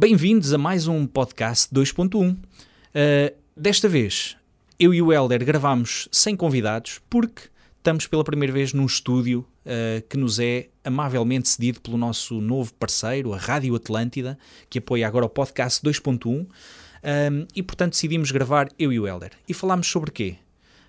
Bem-vindos a mais um podcast 2.1. Uh, desta vez, eu e o Helder gravámos sem convidados porque estamos pela primeira vez num estúdio uh, que nos é amavelmente cedido pelo nosso novo parceiro, a Rádio Atlântida, que apoia agora o podcast 2.1. Um, e portanto decidimos gravar eu e o Helder. E falámos sobre quê?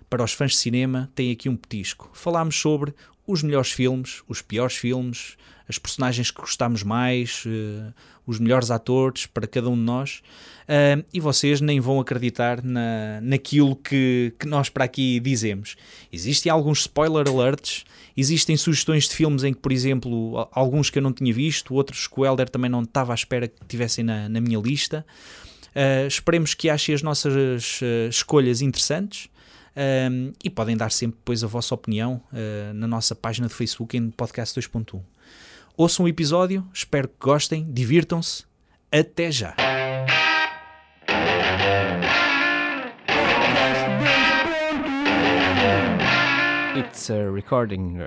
Para os fãs de cinema, tem aqui um petisco. Falámos sobre os melhores filmes, os piores filmes, as personagens que gostámos mais, uh, os melhores atores para cada um de nós. Uh, e vocês nem vão acreditar na, naquilo que, que nós para aqui dizemos. Existem alguns spoiler alerts, existem sugestões de filmes em que, por exemplo, alguns que eu não tinha visto, outros que o Helder também não estava à espera que tivessem na, na minha lista. Uh, esperemos que achem as nossas escolhas interessantes. Um, e podem dar sempre depois a vossa opinião uh, na nossa página de Facebook em Podcast 2.1. Ouçam o episódio, espero que gostem, divirtam-se. Até já! It's a recording.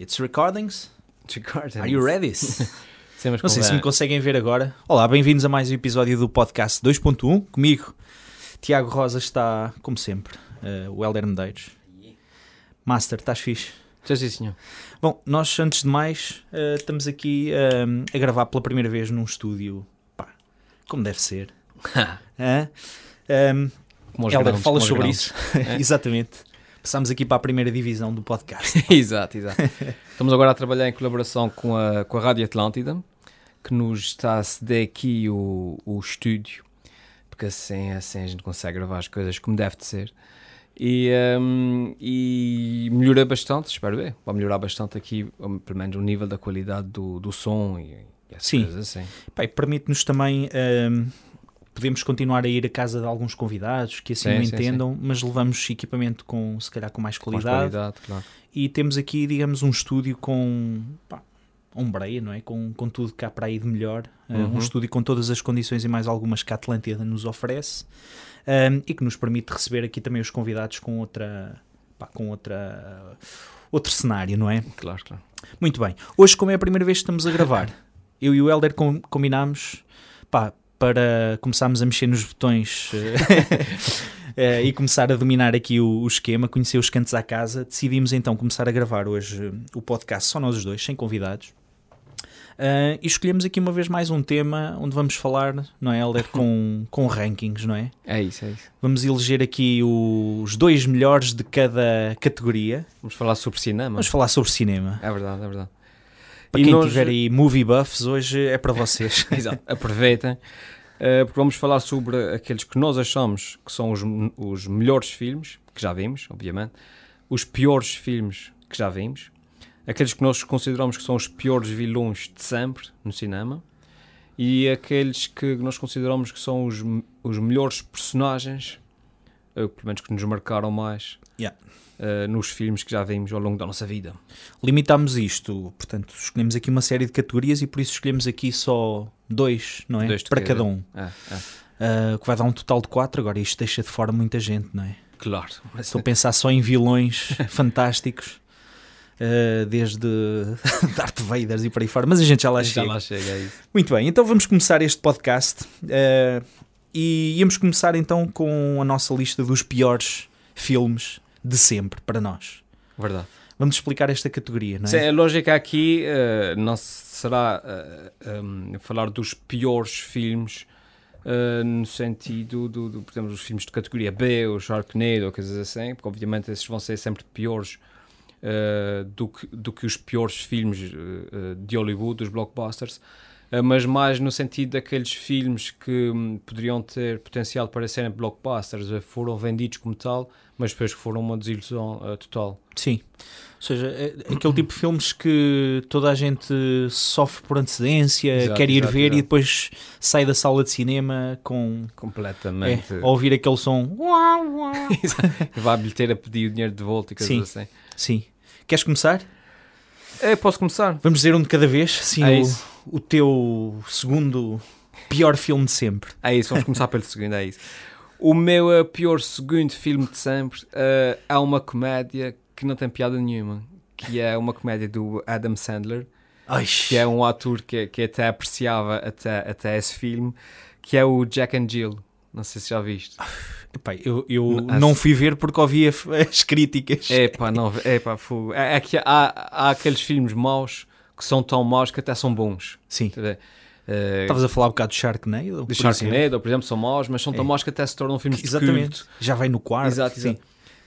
It's recordings? It's recording. Are you ready? Não sei se me conseguem ver agora. Olá, bem-vindos a mais um episódio do podcast 2.1. Comigo, Tiago Rosa está, como sempre, uh, o Helder Medeiros. Master, estás fixe? Sim, sim, senhor. Bom, nós antes de mais uh, estamos aqui uh, a gravar pela primeira vez num estúdio, pá, como deve ser. um, como Helder, fala sobre isso. É? Exatamente. Passámos aqui para a primeira divisão do podcast. exato, exato. Estamos agora a trabalhar em colaboração com a, com a Rádio Atlântida, que nos está a ceder aqui o, o estúdio, porque assim, assim a gente consegue gravar as coisas como deve de ser. E, um, e melhorei bastante, espero ver. Vai melhorar bastante aqui, pelo menos o nível da qualidade do, do som e, e Sim. assim. Permite-nos também. Um, podemos continuar a ir à casa de alguns convidados que assim sim, o entendam, sim, sim. mas levamos equipamento com, se calhar, com mais qualidade. Com mais qualidade claro. E temos aqui, digamos, um estúdio com. Pá, ombreia, não é? Com, com tudo cá para aí de melhor. Uhum. Um estúdio com todas as condições e mais algumas que a Atlântida nos oferece um, e que nos permite receber aqui também os convidados com outra. Pá, com outra. outro cenário, não é? Claro, claro. Muito bem. Hoje, como é a primeira vez que estamos a gravar, eu e o Helder com, combinámos pá, para começarmos a mexer nos botões. Uh, e começar a dominar aqui o, o, esquema, conhecer os cantos à casa, decidimos então começar a gravar hoje o podcast só nós os dois, sem convidados. Uh, e escolhemos aqui uma vez mais um tema onde vamos falar, não é, Helder, com, com rankings, não é? É isso, é isso. Vamos eleger aqui os dois melhores de cada categoria. Vamos falar sobre cinema. Vamos falar sobre cinema. É verdade, é verdade. Para e quem nós... tiver aí movie buffs, hoje é para vocês. Exato, aproveitem. Uh, porque vamos falar sobre aqueles que nós achamos que são os, os melhores filmes, que já vimos, obviamente, os piores filmes que já vimos, aqueles que nós consideramos que são os piores vilões de sempre no cinema e aqueles que nós consideramos que são os, os melhores personagens, ou pelo menos que nos marcaram mais yeah. uh, nos filmes que já vimos ao longo da nossa vida. Limitamos isto, portanto, escolhemos aqui uma série de categorias e por isso escolhemos aqui só dois, não é? Dois Para cada um. É, é. Uh, que vai dar um total de quatro. Agora, isto deixa de fora muita gente, não é? Claro. Estou a pensar só em vilões fantásticos. Uh, desde Darth Vader e por aí fora, mas a gente já lá já chega. lá chega é Muito bem, então vamos começar este podcast uh, e íamos começar então com a nossa lista dos piores filmes de sempre para nós. Verdade. Vamos explicar esta categoria, não é? Sim, a lógica aqui uh, não será um, falar dos piores filmes no sentido do, do, por exemplo, dos filmes de categoria B, o Sharknado ou coisas assim, porque obviamente esses vão ser sempre piores uh, do, que, do que os piores filmes uh, de Hollywood, dos blockbusters, uh, mas mais no sentido daqueles filmes que um, poderiam ter potencial para serem blockbusters, foram vendidos como tal, mas depois que foram uma desilusão total. Sim. Ou seja, é aquele tipo de filmes que toda a gente sofre por antecedência, exato, quer ir exato, ver exato. e depois sai da sala de cinema com. Completamente. É, ouvir aquele som. Vai a bilheteira pedir o dinheiro de volta e coisas Sim. assim. Sim. Queres começar? É, posso começar. Vamos dizer um de cada vez, sim, é o, o, teu segundo pior filme de sempre. É isso, vamos começar pelo segundo, é isso. O meu uh, pior segundo filme de sempre uh, é uma comédia que não tem piada nenhuma, que é uma comédia do Adam Sandler, Ai, que é um ator que, que até apreciava até, até esse filme, que é o Jack and Jill. Não sei se já viste. Epá, eu, eu Não, não fui ver porque ouvi as críticas. É pá, não, é pá. É, é que há, há aqueles filmes maus que são tão maus que até são bons. Sim. Tá? Eh, Estavas a falar um bocado de Sharknado? de Sharknado, por exemplo, são maus, mas são tão É. maus que até se tornam filmes exemplo. de Exatamente. culto. Já vai no quarto. Exato, sim. exato.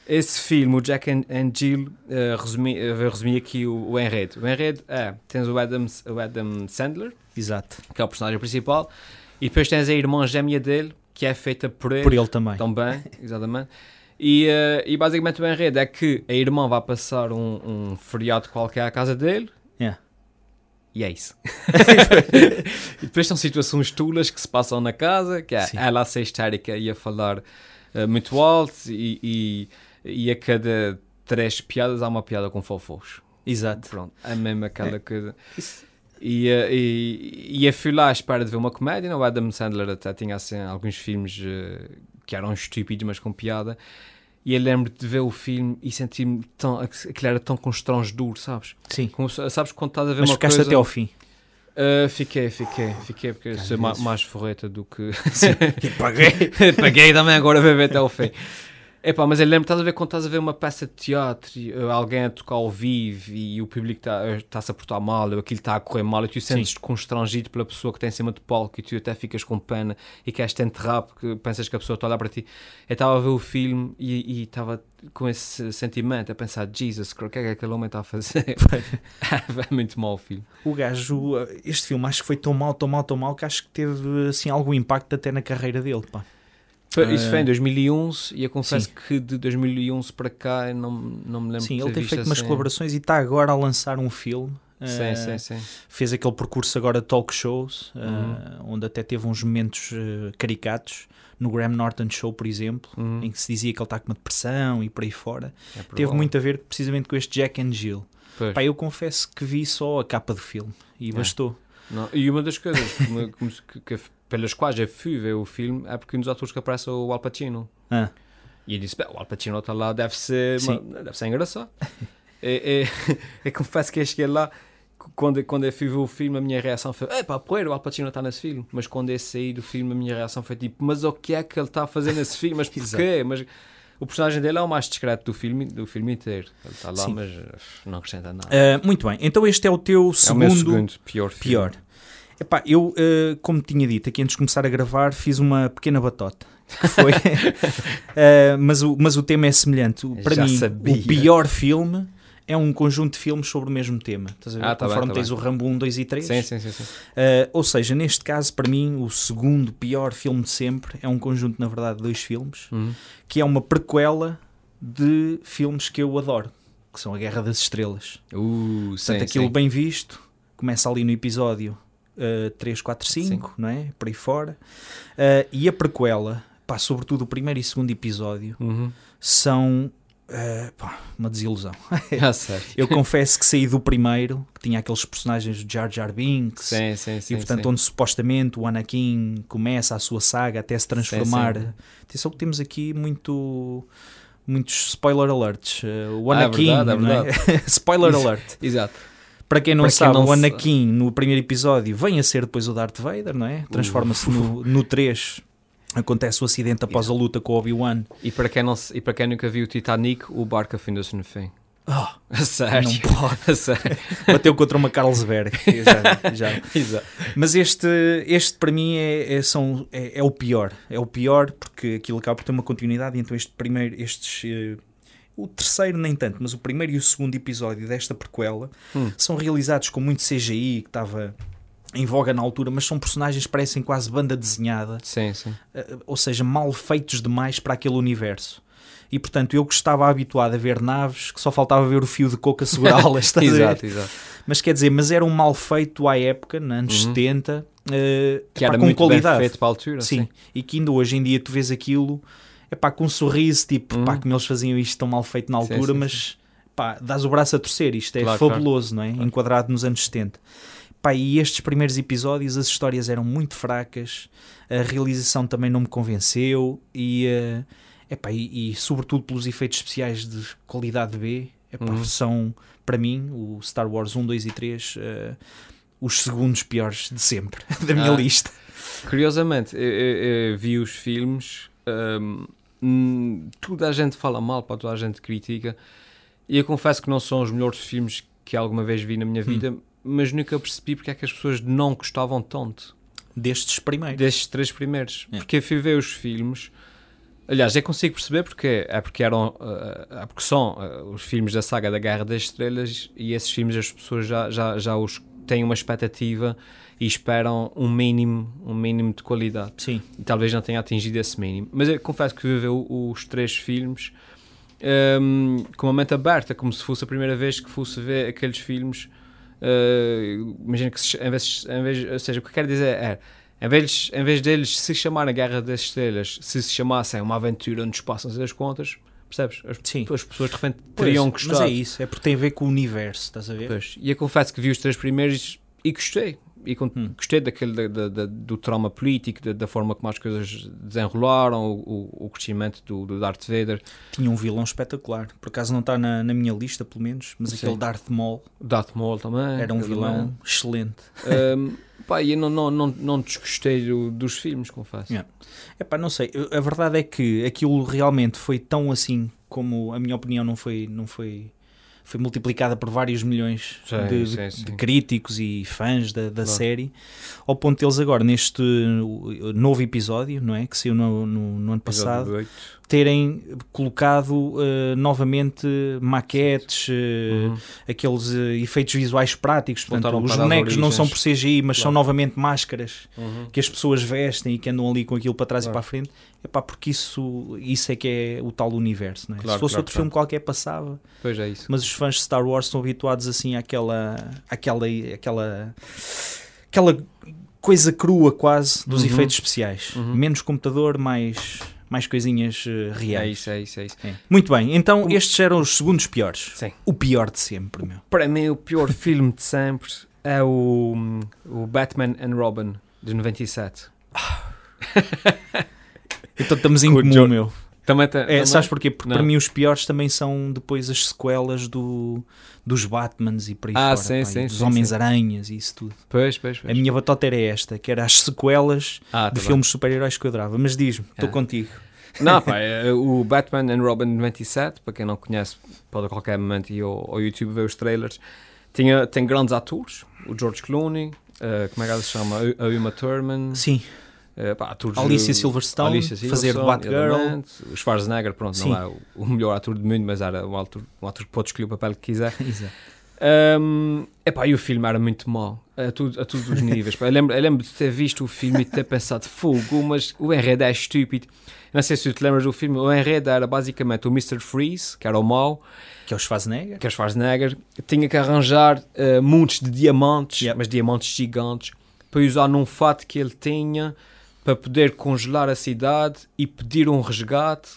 Esse filme, o Jack and, and Jill, eh, resumi, vou resumir aqui o, o enredo. O enredo é, tens o Adam, o Adam Sandler, Exato. que é o personagem principal, e depois tens a irmã gêmea dele, que é feita por ele, Por ele também. também, exatamente. E, eh, e basicamente o enredo é que a irmã vai passar um, um feriado qualquer à casa dele, Yeah. e é isso. e depois são situações tulas que se passam na casa, que é Sim. ela a ser histérica e a falar eh, muito alto, e, e, e a cada três piadas há uma piada com fofos. Exato. Pronto, é mesmo aquela É. coisa. Isso- E, eh, e, e eu fui lá à espera de ver uma comédia. não? O Adam Sandler até tinha assim, alguns filmes eh, que eram estúpidos, mas com piada. E eu lembro de ver o filme e sentir-me tão. aquilo era tão constrangedor, sabes? Sim. Como, sabes quando estás a ver Mas uma ficaste coisa. até ao fim. Uh, fiquei, fiquei, fiquei, porque Às sou ma- mais forreta do que. E paguei. Paguei também agora a ver até ao fim. Epá, mas eu lembro, estás a ver quando estás a ver uma peça de teatro, e, uh, alguém a tocar ao vivo e, o público está- está-se a portar mal, ou aquilo está a correr mal, e tu sentes-te constrangido pela pessoa que está em cima do palco e tu até ficas com pena e queres te enterrar porque pensas que a pessoa está a olhar para ti. Eu estava a ver o filme e e estava com esse sentimento, a pensar, Jesus, o que é que aquele homem está a fazer? é muito mau o filme. O gajo, este filme acho que foi tão mal, tão mal, tão mal que acho que teve assim algum impacto até na carreira dele, pá. Foi- Isso Ah. foi em 2011 e eu confesso que de 2011 para cá não, não me lembro Sim, ele tem feito umas assim. colaborações e está agora a lançar um filme. Sim, eh, sim, sim. Fez aquele percurso agora de talk shows, eh, Uhum. onde até teve uns momentos eh, caricatos. No Graham Norton Show, por exemplo, Uhum. em que se dizia que ele está com uma depressão e por aí fora. É. Teve muito a ver precisamente com este Jack and Jill. Pois. Pá, eu confesso que vi só a capa do filme e É. bastou. Não, E uma das coisas que me- que- que- pelas quais eu fui ver o filme é porque dos atores que aparece é o Al Pacino. Ah, E eu disse: "Bem, o Al Pacino está lá, deve ser, Sim. deve ser engraçado. e, e, eu confesso que eu cheguei lá. Quando, quando eu fui ver o filme, a minha reação foi: Epá, poeira, o Al Pacino está nesse filme. Mas quando eu saí do filme, a minha reação foi tipo: Mas o que é que ele está a fazer nesse filme? Mas porquê? Mas o personagem dele é o mais discreto do filme, do filme inteiro. Ele está lá, Sim. mas não acrescenta nada. ah, muito bem, então este é o teu é o segundo, meu segundo pior filme. pior. Epá, eu, eh, como tinha dito aqui antes de começar a gravar, fiz uma pequena batota. Que foi. Eh, mas, o, mas o tema é semelhante. Para Já mim, sabia. o pior filme é um conjunto de filmes sobre o mesmo tema. Estás a ver? Ah, tá bem, Conforme tá tens bem. o Rambo 1, 2 e 3. Sim, sim, sim. sim. Eh, ou seja, neste caso, para mim, o segundo pior filme de sempre é um conjunto, na verdade, de dois filmes, Uhum. que é uma prequela de filmes que eu adoro, que são A Guerra das Estrelas. Uh, sim, Portanto, aquilo sim. bem visto, começa ali no episódio uh, 3, 4, 5, não é? Por aí fora. Uh, e a prequela, pá, sobretudo o primeiro e segundo episódio, Uhum. são uh, pá, uma desilusão. Ah. Eu confesso que saí do primeiro, que tinha aqueles personagens do Jar Jar Binks, Sim, sim, sim. e portanto, onde supostamente o Anakin começa a sua saga até se transformar. sim. Atenção que temos aqui muito. Muitos spoiler alerts. Uh, o Ah, é Anakin, verdade, é não é? spoiler alert. Exato. Para quem não Para quem sabe, não o Anakin no primeiro episódio vem a ser depois o Darth Vader, não é? Transforma-se no, no 3. Acontece o acidente após a luta com o Obi-Wan. E para, quem não, e para quem nunca viu o Titanic, o barco afundou-se no fim. A sério? Não pode. A sério. bateu contra uma Carlsberg. já, já. Exato. Mas este, este para mim é, é, são, é, é o pior. É o pior porque aquilo acaba por ter uma continuidade. Então este primeiro, estes. O terceiro nem tanto, mas o primeiro e o segundo episódio desta prequela Hum. são realizados com muito CGI que estava em voga na altura, mas são personagens que parecem quase banda desenhada. Sim, sim. eh, ou seja, mal feitos demais para aquele universo. E portanto, eu que estava habituado a ver naves que só faltava ver o fio de coco a segurá-las, estás? Exato, exato. Mas quer dizer, mas era um mal feito à época, nos anos Uhum. 70, eh, Que era com muito qualidade. feito para a altura. sim. e que ainda hoje em dia tu vês aquilo é pá, com um sorriso, tipo, Uhum. pá, como eles faziam isto tão mal feito na Sim, altura, sim, mas pá, dás o braço a torcer, isto é Claro, fabuloso, não é? Enquadrado nos anos 70. Pá, e estes primeiros episódios, as histórias eram muito fracas, a realização também não me convenceu e, eh, epá, e, e sobretudo pelos efeitos especiais de qualidade B, Epá, Uhum. São, para mim, o Star Wars 1, 2 e 3, eh, os segundos piores de sempre da minha Ah. lista. Curiosamente, eu, eu- eu vi os filmes, hum, hum, toda a gente fala mal, pá, toda a gente critica, e eu confesso que não são os melhores filmes que alguma vez vi na minha vida, mas nunca percebi porque é que as pessoas não gostavam tanto Destes primeiros. destes três primeiros. É. Porque eu fui ver os filmes. Aliás, eu consigo perceber porque é porque eram ah, ah, porque são ah, os filmes da saga da Guerra das Estrelas e esses filmes as pessoas já, já, já os têm uma expectativa e esperam um mínimo, um mínimo de qualidade. Sim. E talvez não tenha atingido esse mínimo. Mas eu confesso que o- os três filmes hum, com uma mente aberta, como se fosse a primeira vez que fosse ver aqueles filmes. Uh, imagina que, se, em vez, em vez, ou seja, o que eu quero dizer é, em vez, em vez deles se chamarem Guerra das Estrelas, se se chamassem uma aventura onde passam as contas, percebes? As, Sim. as pessoas de repente Pois, teriam Mas gostado. é isso, é porque tem a ver com o universo, estás a ver? Pois, E eu confesso que vi os três primeiros e gostei. E Hum. gostei daquele, da- da- do trauma político, da, da forma como as coisas desenrolaram, o, o- crescimento do, do Darth Vader. Tinha um vilão espetacular. Por acaso não está na, na minha lista, pelo menos, mas Sim. aquele Darth Maul Darth Maul também. era um também. vilão excelente. Ahm, pá, e eu não, não, não, não desgostei do- dos filmes, confesso. Yeah. Epá, não sei. A verdade é que aquilo realmente foi tão assim como a minha opinião não foi, não foi, foi multiplicada por vários milhões Sim, de, sim, sim. de críticos e fãs da, da Claro. série, ao ponto deles agora, neste novo episódio, não é? Que saiu no, no- no ano passado. Terem colocado uh, novamente maquetes, uh, Uhum. aqueles uh, efeitos visuais práticos. Portanto, os bonecos não são por CGI, mas são Claro. novamente máscaras Uhum. que as pessoas vestem e que andam ali com aquilo para trás e Claro. para a frente. É pá, porque isso, isso é que é o tal universo, é? Claro, Se fosse outro filme qualquer passava, Pois é isso. mas os fãs de Star Wars estão habituados assim àquela, àquela, àquela, aquela coisa crua quase dos Uhum. efeitos especiais. Uhum. Menos computador, mais, mais coisinhas É reais. isso, é isso, é isso. É. Muito bem, então Como- estes eram os segundos piores. Sim. O pior de sempre, meu. Para mim, o pior filme de sempre é o, o Batman and Robin, de 97. Então estamos em Com o comum, meu. Também tem, É, também- sabes porquê? Porque Não. para mim os piores também são depois as sequelas do, dos Batmans e por aí Ah, fora. sim, pá, sim, dos Homens-Aranhas e isso tudo. Pois, pois, pois. A minha batota era esta, que era as sequelas Ah, de tá filmes super-heróis que eu adorava. Mas diz-me, estou Ah. contigo. Não, pá, é, o Batman and Robin de 97, para quem não conhece, pode a qualquer momento ir ao, ao YouTube ver os trailers. Tinha, tem grandes atores, o George Clooney, eh, como é que ela se chama? A Uma Thurman, Sim, eh, pá, Alicia Silverstone, Alicia fazer Silverstone, Batgirl. exatamente. O Schwarzenegger, pronto, Sim. não é o, melhor ator do mundo, mas era um ator, um ator que pode escolher o papel que quiser. Exato. Um, epá, e o filme era muito mau a, tudo, a todos os níveis. Eu, lembro, eu lembro de ter visto o filme e de ter pensado, fogo, mas o enredo é estúpido. Não sei se tu te lembras do filme, o enredo era basicamente o Mr. Freeze, que era o mau, Que é o Schwarzenegger. que é o Schwarzenegger, tinha que arranjar uh, montes de diamantes, Yep. mas diamantes gigantes, para usar num fato que ele tinha para poder congelar a cidade e pedir um resgate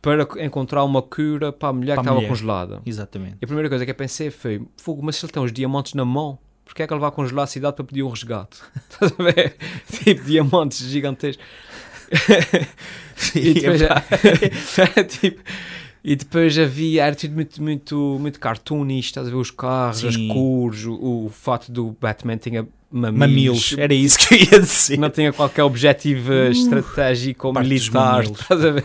para encontrar uma cura para a mulher Para a que estava mulher. congelada. Exatamente. E a primeira coisa que eu pensei foi: fogo, mas se ele tem os diamantes na mão, porquê é que ele vai congelar a cidade para pedir um resgate? Estás a ver? Tipo, diamantes gigantescos. e, depois, tipo, e depois havia, era tudo muito, muito, muito cartoonista, estás a ver? Os carros, as Sim. cores, o, o fato do Batman tinha mamilos. Mamilos, era isso que eu ia dizer. Não tinha qualquer objetivo estratégico ou militar, estás a ver?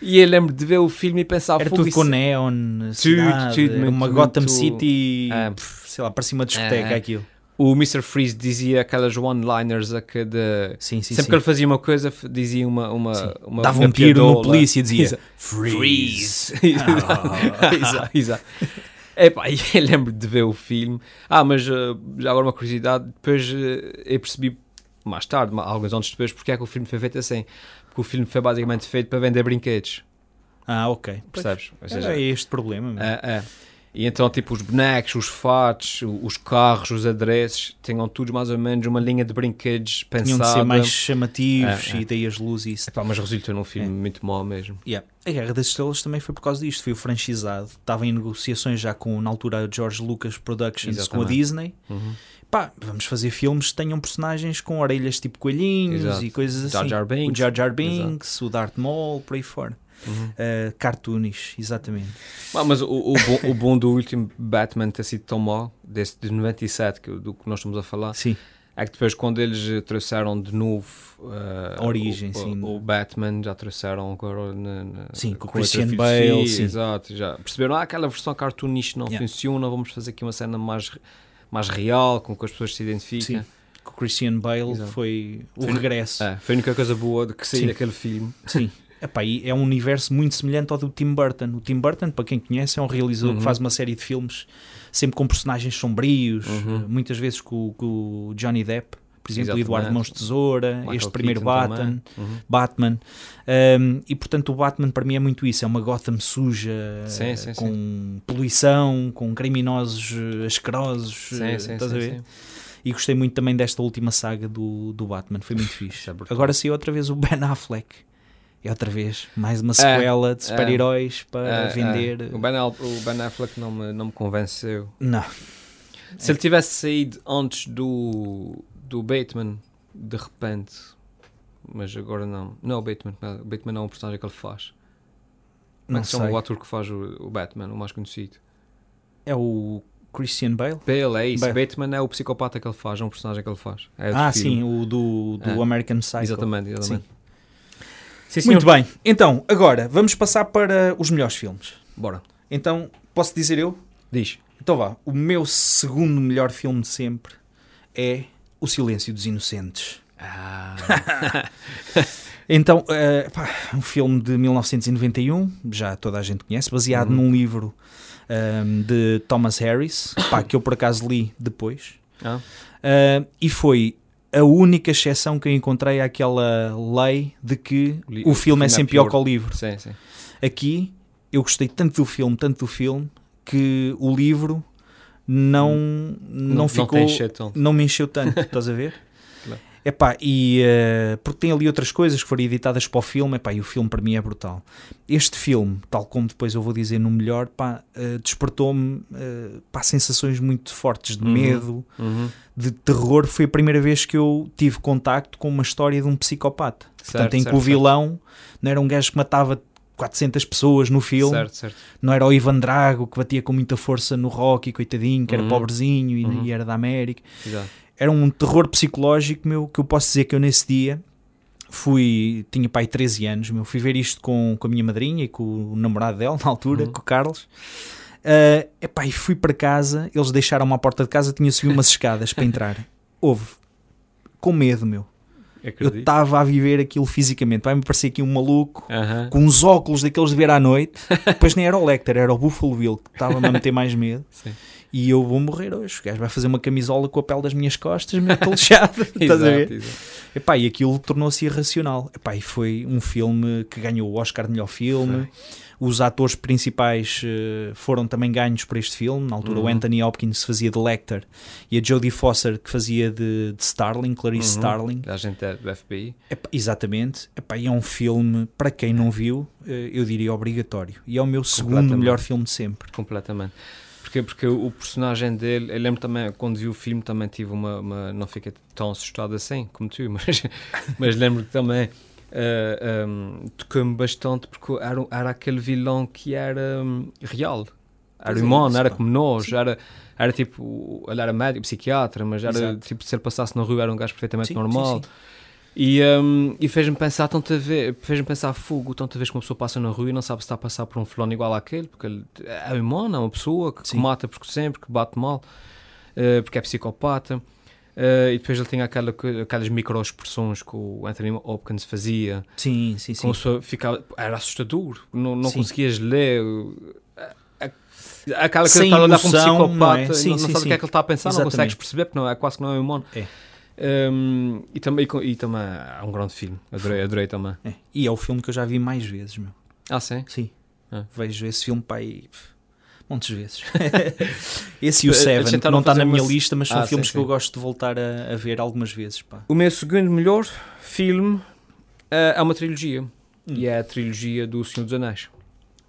E eu lembro de ver o filme e pensar: Era tudo isso- com neon, cidade, tudo muito, uma Gotham muito- City, É. pff, sei lá, parecia uma discoteca É. aquilo. o Mr. Freeze dizia aquelas one-liners a cada. Sim, sim, Sempre sim. que ele fazia uma coisa, dizia uma. uma, Sim. uma Dava uma um tiro no polícia e dizia Freeze. Ah. exato, exato. Epá, e eu lembro de ver o filme. Ah, mas eh, já agora uma curiosidade: depois eh, eu percebi mais tarde, alguns anos depois, porque é que o filme foi feito assim. Porque o filme foi basicamente feito para vender brinquedos, Ah, ok. percebes? Ou seja, é este problema. meu. É, é. E então, tipo, os bonecos, os fatos, os carros, os adereços, tinham todos mais ou menos uma linha de brinquedos pensada. Tinham de ser mais chamativos É, é. e daí as luzes e isso. Epá, mas resultou num filme É. muito mau mesmo. Yeah. A Guerra das Estrelas também foi por causa disto. Foi o franchisado. Estava em negociações já com, na altura, George Lucas Productions com a Exatamente. Disney. Pá, vamos fazer filmes que tenham personagens com orelhas tipo coelhinhos Exato. e coisas assim. Jar Jar Binks. O Jar Jar Binks, o Darth Maul, por aí fora. Uhum. Uh, cartoonish, exatamente. Ah, mas o, o, bom, o bom do último Batman ter sido tão mau, desse de 97, que, do que nós estamos a falar, Sim, é que depois quando eles trouxeram de novo uh, origem, o, sim. o, o Batman, já trouxeram agora na, na- Sim, com o outra Christian Bale, sim. Exato, já perceberam, ah, aquela versão cartoonish não Yeah. funciona, vamos fazer aqui uma cena mais, mais real, com que as pessoas se identificam. Sim. com o Christian Bale Exato. foi o Foi- regresso. É, foi a única coisa boa de que saiu Sim. daquele filme. Sim. Epá, é um universo muito semelhante ao do Tim Burton. O Tim Burton, para quem conhece, é um realizador Uhum. que faz uma série de filmes sempre com personagens sombrios, Uhum. muitas vezes com, com o Johnny Depp, por exemplo, Exatamente. Eduardo Mãos de Tesoura, Michael este primeiro Keaton Batman. Uhum. Batman. Um, e portanto, o Batman para mim é muito isso: é uma Gotham suja, Sim, sim, com poluição, com criminosos eh, asquerosos. Sim, eh, sim, estás sim, a ver? sim. E gostei muito também desta última saga do, do Batman, foi muito fixe. É. Agora saiu outra vez o Ben Affleck. É outra vez mais uma sequela de super-heróis para É, vender. é. O, ben o Ben Affleck não me, não me convenceu. Não, Se ele tivesse saído antes do, do Bateman, de repente, mas agora não. Não é o Bateman, não, o Bateman não é um personagem que ele faz. Como é que chama o ator que faz o, o Batman, o mais conhecido? É o Christian Bale? Bale, é isso. Bale. Batman é o psicopata que ele faz, é um personagem que ele faz. É Ah, filme. sim, o do, do É. American Psycho. Exatamente, exatamente. Sim, Muito bem. Então, agora, vamos passar para os melhores filmes. Bora. Então, posso dizer eu? Diz. Então vá, o meu segundo melhor filme de sempre é O Silêncio dos Inocentes. Ah, Então, eh, pá, um filme de 1991, já toda a gente conhece, baseado Uhum. num livro ehm, de Thomas Harris, pá, que eu por acaso li depois, ah, Eh, e foi a única exceção que eu encontrei àquela lei de que O li- o filme é sempre pior que o livro. sim, sim. Aqui, eu gostei tanto do filme, tanto do filme, que o livro não, não, ficou tem encher tanto. não me encheu tanto, estás a ver? Epá, e eh, porque tem ali outras coisas que foram editadas para o filme, epá, e o filme para mim é brutal. Este filme, tal como depois eu vou dizer no melhor, pá, eh, despertou-me pá, sensações muito fortes de Uhum. medo, Uhum. de terror. Foi a primeira vez que eu tive contacto com uma história de um psicopata. Portanto, Certo, em que certo, o vilão não era um gajo que matava 400 pessoas no filme, Certo, certo. não era o Ivan Drago que batia com muita força no Rocky, coitadinho, que era Uhum. pobrezinho e, Uhum. e era da América Exato. Era um terror psicológico meu que eu posso dizer que eu nesse dia fui, tinha pai 13 anos, meu, fui ver isto com, com a minha madrinha e com o namorado dela na altura, Uhum. com o Carlos. Uh, epá, e fui para casa, eles deixaram-me à porta de casa, tinha subido umas escadas para entrar. Houve, com medo, meu. Eu Acredito. estava a viver aquilo fisicamente. Vai-me parecer aqui um maluco com uns óculos daqueles de ver à noite. Depois nem era o Lecter, era o Buffalo Bill que estava-me a meter mais medo. Sim. E eu vou morrer hoje. O gajo vai fazer uma camisola com a pele das minhas costas, meio pelejada. Estás a ver? Exato. Epá, e aquilo tornou-se irracional. Epá, e foi um filme que ganhou o Oscar de melhor filme. Os atores principais eh, foram também ganhos por este filme. Na altura, o Uhum. Anthony Hopkins fazia de Lecter e a Jodie Foster que fazia de, de Starling, Clarice Uhum. Starling. Da gente é do FBI. Epá, exatamente. Epá, e é um filme, para quem não viu, eh, eu diria obrigatório. E é o meu segundo melhor filme de sempre. Completamente. Porque, porque o personagem dele, eu lembro também, quando vi o filme, também tive uma. uma- não fiquei tão assustado assim como tu, mas, mas lembro que também eh, um, tocou-me bastante porque era, era aquele vilão que era hum, real. Era Pois é humano, isso, era como nós, Sim. era, era tipo. Ele era médico, psiquiatra, mas era Exato. tipo, se ele passasse na rua era um gajo perfeitamente Sim, normal. sim, sim. E, hum, e fez-me pensar tanta vez, fez-me pensar fogo, tanta vez que uma pessoa passa na rua e não sabe se está a passar por um fulano igual àquele, porque ele é humano, é uma pessoa que, que Sim. mata porque sempre, que bate mal, eh, porque é psicopata. Eh, e depois ele tinha aquela, aquelas micro-expressões que o Anthony Hopkins fazia, Sim, sim, sim. ficava, era assustador, não, não Sim. conseguias ler. eh, Aquela Sem de estar a olhar para um psicopata, não é? não, Sim, não sim, sabes o sim. que é que ele está a pensar, não Exatamente. consegues perceber, porque não é, quase que não é humano. É. Um, e, também, e também é um grande filme, adorei, adorei também. É. E é o filme que eu já vi mais vezes, meu. Ah, sim? Sim. Ah. Vejo esse filme para aí pff, montes de vezes. esse e o Seven, não está na minha uma- lista, mas são Ah, sim, filmes que eu sim. gosto de voltar a, a ver algumas vezes. Pá. O meu segundo melhor filme eh, é uma trilogia. Hum. E é a trilogia do Senhor dos Anéis.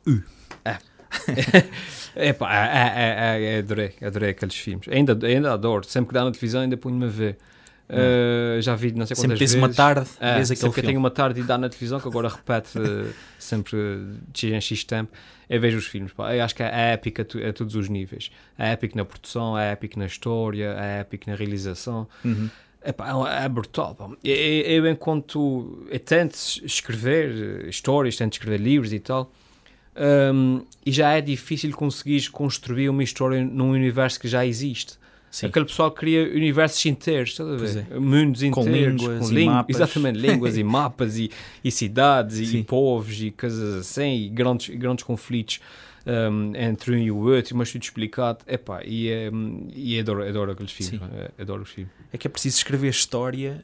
Uh. É. é, pá, é, é, é, é, adorei, adorei aqueles filmes. Ainda, ainda adoro. Sempre que dá na televisão ainda ponho-me a ver. Uh, já vi não sei quantas Sempre tens vezes. uma tarde, vês aquele sempre que eu filme. tenho uma tarde e dá na televisão, que agora repete eh, sempre de X em X tempo, eu vejo os filmes. Pá. Eu acho que é épico a, todos os níveis. É épico na produção, é épico na história, é épico na realização. Uhum. Epá, é, é brutal. pá. Eu, eu, enquanto eu tento escrever eh, histórias, tento escrever livros e tal, hum, e já é difícil conseguir construir uma história num universo que já existe. Sim. Aquele pessoal cria universos inteiros, estás a Pois ver? Mundos Com inteiros, línguas com e língua- mapas. Exatamente, línguas e mapas e, e cidades e, povos e coisas assim, e grandes, grandes conflitos hum, entre um e o outro, mas tudo explicado. Epá, e, hum, e adoro, adoro aqueles filmes. Pá, Adoro os filmes. É que é preciso escrever história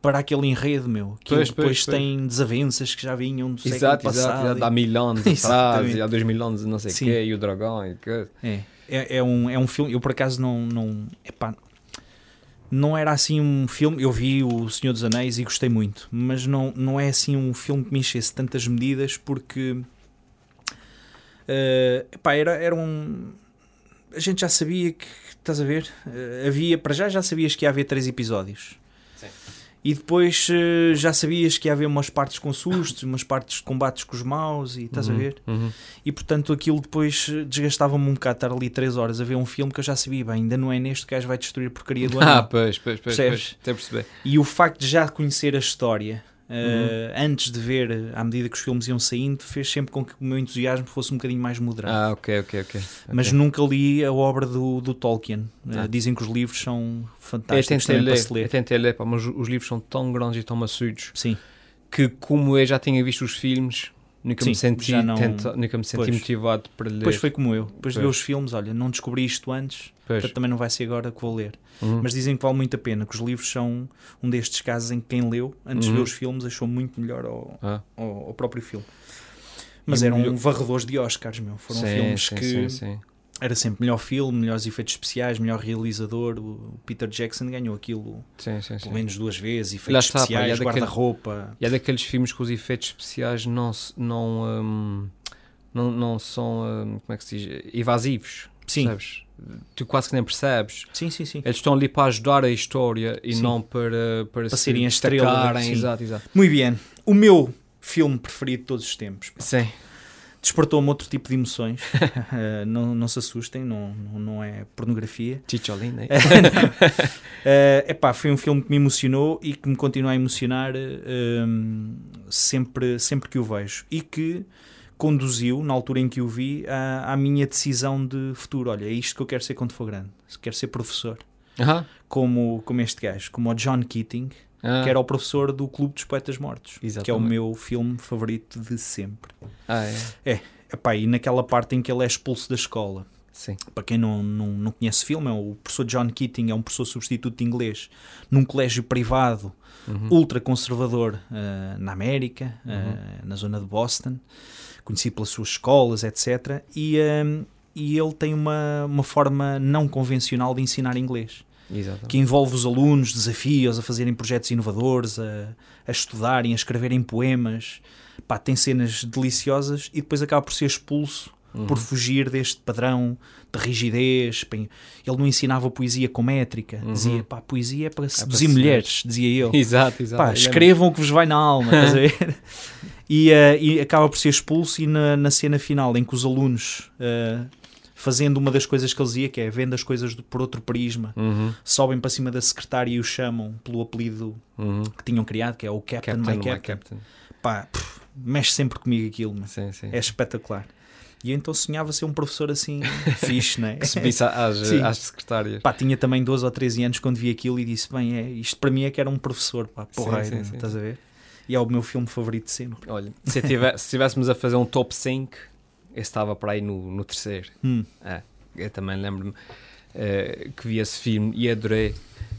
para aquele enredo, meu. Que Pois, depois pois, pois. tem desavenças que já vinham do século Exato, passado. exato, e- Há mil anos atrás, há dois mil anos, não sei o quê, e o dragão e que... É, é, é um, é um filme. Eu por acaso não. não epá, não era assim um filme. Eu vi O Senhor dos Anéis e gostei muito, mas não, não é assim um filme que me enchesse tantas medidas porque. eh, epá, era, era um. A gente já sabia que. Estás a ver? Eh, havia. Para já já sabias que ia haver três episódios. E depois eh, já sabias que ia haver umas partes com sustos, umas partes de combates com os maus e estás a Uhum, ver? uhum. E portanto aquilo depois eh, desgastava-me um bocado estar ali 3 horas a ver um filme que eu já sabia, bem, ainda não é neste que gajo vai destruir a porcaria do Ah, anel. pois, pois, pois, Percebes? pois. Até perceber. E o facto de já conhecer a história eh, antes de ver, à medida que os filmes iam saindo, fez sempre com que o meu entusiasmo fosse um bocadinho mais moderado. Ah, ok, ok, ok. Mas nunca li a obra do, do Tolkien. Ah. dizem que os livros são Eu fantásticos tentei também ler, para se eu ler. tentei ler, pá, mas os livros são tão grandes e tão maçudos Sim, que como eu já tinha visto os filmes, nunca me Sim, senti, já não- tenta- nunca me senti Pois. motivado para ler. depois foi como eu. Depois de ver Pois. os filmes, olha, não descobri isto antes, Pois. portanto também não vai ser agora que vou ler. Uhum. Mas dizem que vale muito a pena, que os livros são um destes casos em que quem leu, antes de Uhum. ver os filmes, achou muito melhor ao, Ah. ao, ao próprio filme. Mas E eram melhor- varredores de Oscars, meu. Foram Sim, filmes sim, que sim. Era sempre melhor filme, melhores efeitos especiais, melhor realizador. O Peter Jackson ganhou aquilo Sim, sim, sim. pelo menos duas vezes, efeitos está, é especiais, daquele- guarda-roupa. E é daqueles filmes que os efeitos especiais não, não, hum, não, não são, hum, como é que se diz, evasivos. Sim. Percebes? Tu quase que nem percebes. Sim, sim, sim. Eles estão ali para ajudar a história e não para, para, se serem estrela, destacarem. Exato, exato. Muito bem. O meu filme preferido de todos os tempos. Sim. Despertou-me outro tipo de emoções. Eh, não, não se assustem, não, não, é pornografia. Chicholin, né? É epá, foi um filme que me emocionou e que me continua a emocionar eh, hum, sempre, sempre que o vejo. E que conduziu, na altura em que o vi, à, à minha decisão de futuro. Olha, é isto que eu quero ser quando for grande. Quero ser professor. Aham. Como, como este gajo, como o John Keating, Ah. que era o professor do Clube dos Poetas Mortos. Que é o Exatamente. meu filme favorito de sempre. Ah, é. Epá, e naquela parte em que ele é expulso da escola. Sim. Para quem não, não, não conhece o filme, é o professor John Keating é um professor substituto de inglês num colégio privado Uhum. ultraconservador uh, na América, uh, na zona de Boston, conhecido pelas suas escolas, etc. E, um, e ele tem uma, uma forma não convencional de ensinar inglês, Exatamente. que envolve os alunos, desafios a fazerem projetos inovadores, a, a estudarem, a escreverem poemas. Pá, tem cenas deliciosas e depois acaba por ser expulso Uhum. por fugir deste padrão de rigidez. Ele não ensinava poesia com métrica, Uhum. dizia pá, poesia é para seduzir se- mulheres, dizia ele. Exato, exato. Pá, Eu lembro. escrevam o que vos vai na alma, estás a ver? E, eh, e acaba por ser expulso e na, na cena final em que os alunos, eh, fazendo uma das coisas que ele dizia, que é vendo as coisas do- por outro prisma, Uhum. sobem para cima da secretária e o chamam pelo apelido Uhum. que tinham criado, que é o Captain, Captain, My Captain. Captain. Pá, pff, mexe sempre comigo aquilo, Sim, sim. é espetacular. E eu então sonhava ser um professor assim, fixe, né? Que subisse às, às secretárias. Pá, tinha também 12 ou 13 anos quando vi aquilo e disse: Bem, é, isto para mim é que era um professor, pá, porra, sim, sim, estás a ver? E é o meu filme favorito de sempre. Olha, se, estivéssemos a fazer um top 5, eu estava para aí no, no terceiro. Hum, É, eu também lembro-me eh, que vi esse filme e adorei.